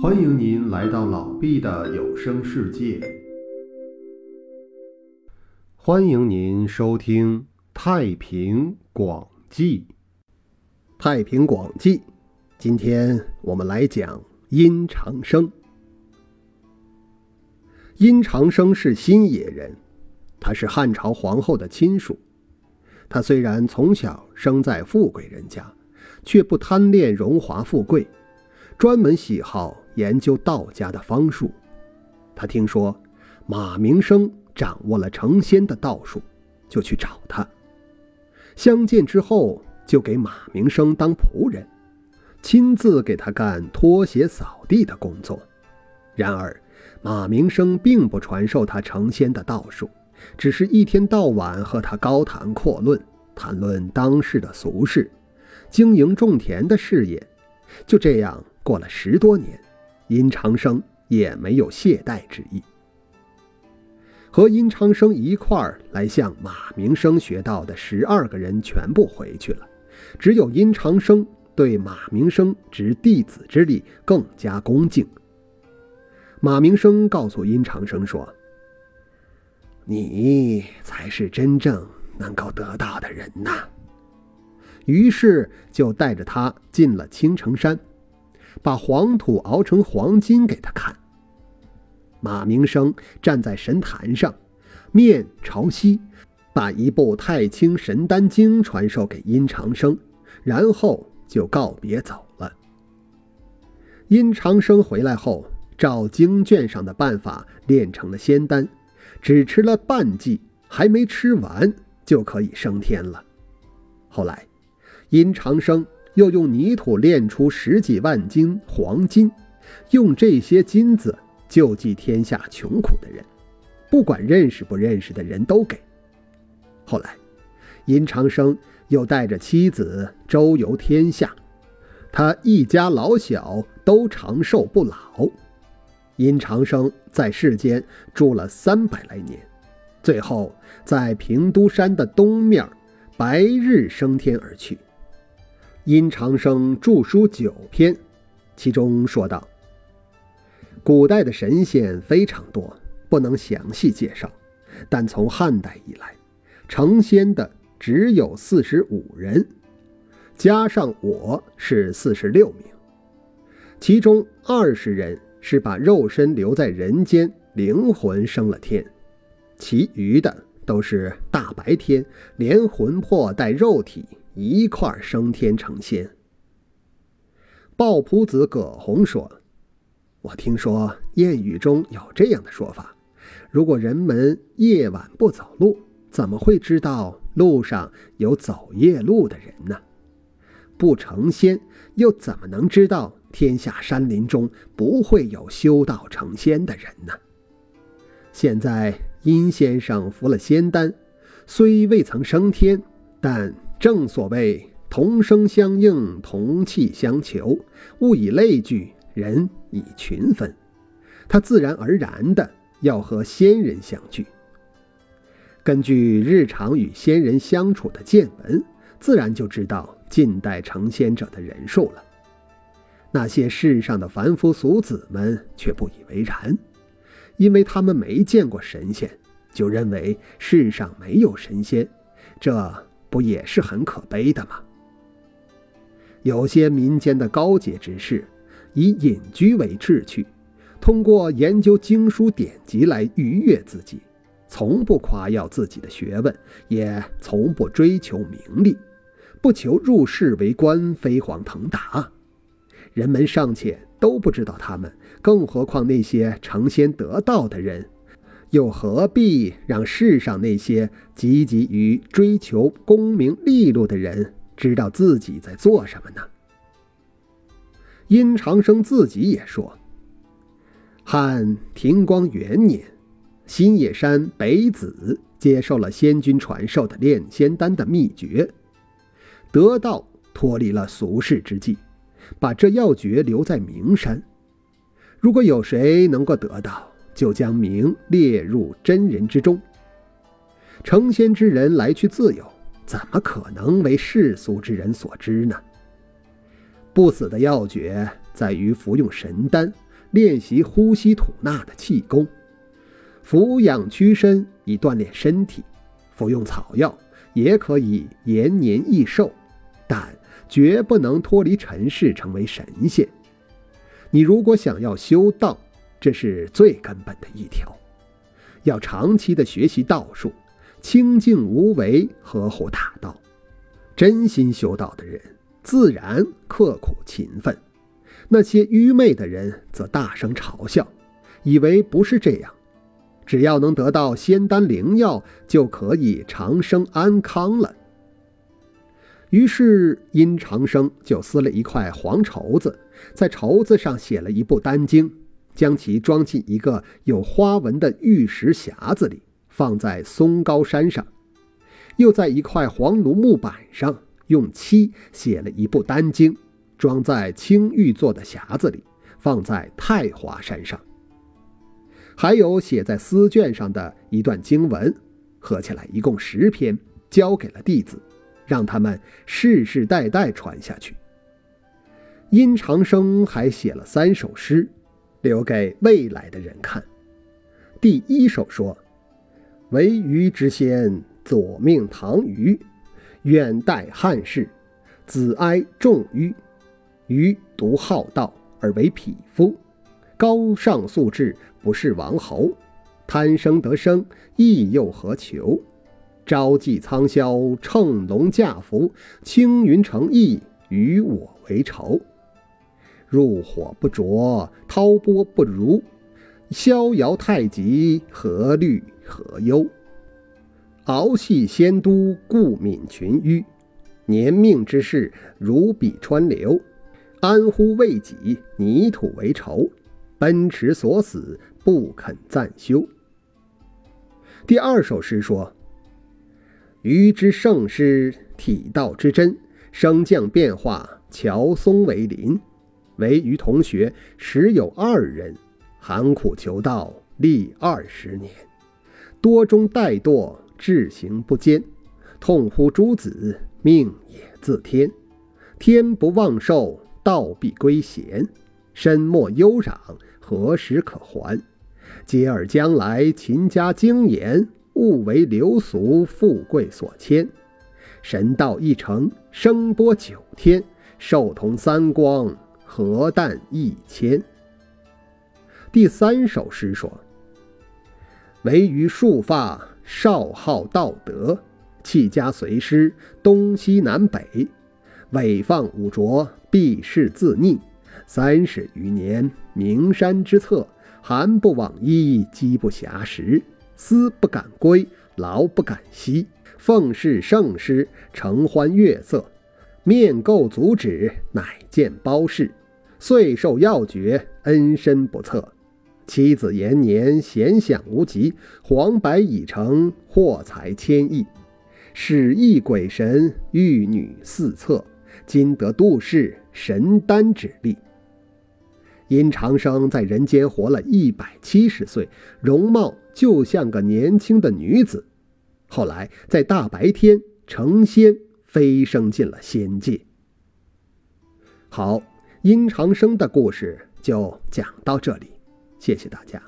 欢迎您来到老毕的有声世界。欢迎您收听《太平广记》。《太平广记》，今天我们来讲殷长生。殷长生是新野人，他是汉朝皇后的亲属。他虽然从小生在富贵人家，却不贪恋荣华富贵，专门喜好。研究道家的方术，他听说马明生掌握了成仙的道术，就去找他。相见之后，就给马明生当仆人，亲自给他干拖鞋扫地的工作。然而，马明生并不传授他成仙的道术，只是一天到晚和他高谈阔论，谈论当世的俗事，经营种田的事业。就这样过了十多年。殷长生也没有懈怠之意，和殷长生一块儿来向马明生学道的十二个人全部回去了，只有殷长生对马明生执弟子之礼更加恭敬。马明生告诉殷长生说：“你才是真正能够得到的人呐。”于是就带着他进了青城山。把黄土熬成黄金给他看。马明生站在神坛上，面朝西，把一部《太清神丹经》传授给殷长生，然后就告别走了。殷长生回来后，照经卷上的办法炼成了仙丹，只吃了半剂，还没吃完就可以升天了。后来，殷长生。又用泥土炼出十几万斤黄金，用这些金子救济天下穷苦的人，不管认识不认识的人都给。后来，殷长生又带着妻子周游天下，他一家老小都长寿不老。殷长生在世间住了三百来年，最后在平都山的东面，白日升天而去。殷长生著书九篇，其中说道：“古代的神仙非常多，不能详细介绍。但从汉代以来，成仙的只有四十五人，加上我是四十六名。其中二十人是把肉身留在人间，灵魂升了天；其余的都是大白天，连魂魄带肉体。”一块升天成仙。鲍仆子葛洪说：“我听说谚语中有这样的说法：如果人们夜晚不走路，怎么会知道路上有走夜路的人呢？不成仙，又怎么能知道天下山林中不会有修道成仙的人呢？现在殷先生服了仙丹，虽未曾升天，但……”正所谓同声相应，同气相求，物以类聚，人以群分。他自然而然的要和仙人相聚。根据日常与仙人相处的见闻，自然就知道近代成仙者的人数了。那些世上的凡夫俗子们却不以为然，因为他们没见过神仙，就认为世上没有神仙。这。不也是很可悲的吗？有些民间的高洁之士，以隐居为志趣，通过研究经书典籍来愉悦自己，从不夸耀自己的学问，也从不追求名利，不求入仕为官、飞黄腾达。人们尚且都不知道他们，更何况那些成仙得道的人？又何必让世上那些积极于追求功名利禄的人知道自己在做什么呢？殷长生自己也说：“汉庭光元年，新野山北子接受了仙君传授的炼仙丹的秘诀，得道脱离了俗世之际，把这要诀留在名山。如果有谁能够得到。”就将名列入真人之中。成仙之人来去自由，怎么可能为世俗之人所知呢？不死的要诀在于服用神丹，练习呼吸吐纳的气功，俯仰屈身以锻炼身体，服用草药也可以延年益寿，但绝不能脱离尘世成为神仙。你如果想要修道，这是最根本的一条，要长期的学习道术，清静无为，合乎大道。真心修道的人，自然刻苦勤奋。那些愚昧的人则大声嘲笑，以为不是这样，只要能得到仙丹灵药，就可以长生安康了。于是殷长生就撕了一块黄绸子，在绸子上写了一部丹经，将其装进一个有花纹的玉石匣子里，放在松高山上，又在一块黄芦木板上用漆写了一部丹经。装在青玉做的匣子里，放在太华山上。还有写在丝绢上的一段经文，合起来一共十篇，交给了弟子，让他们世世代代传下去。殷长生还写了三首诗，留给未来的人看。第一首说：“为鱼之先，左命唐虞，远代汉室，子哀重虞。”余独好道而为匹夫，高尚素质不是王侯，贪生得生亦又何求？朝祭苍霄乘龙驾福，青云成翼与我为仇。入火不着，滔波不如，逍遥太极何虑何忧？敖系仙都故泯群淤，年命之事如彼川流。安乎为己，泥土为仇，奔驰所死，不肯暂休。第二首诗说：“余之盛师，体道之真，升降变化，乔松为邻。唯余同学时有二人，寒苦求道，历二十年，多中怠惰，志行不坚，痛呼诸子，命也自天，天不忘寿。”道必归贤，身莫忧攘，何时可还？嗟尔将来勤加精研，勿为流俗富贵所牵。神道一成，声波九天，寿同三光，何但一千？第三首诗说：“唯余束发，少好道德，弃家随师，东西南北，违放五浊。”避世自溺，三十余年，名山之侧，寒不往衣，饥不暇食，思不敢归，劳不敢息。奉事圣师，承欢月色，面垢足止，乃见包氏。岁寿要绝，恩深不测。妻子延年，闲享无极，黄白已成，获财千亿。使役鬼神，玉女四侧。今得度世神丹之力。殷长生在人间活了一百七十岁，容貌就像个年轻的女子。后来在大白天成仙，飞升进了仙界。好，殷长生的故事就讲到这里，谢谢大家。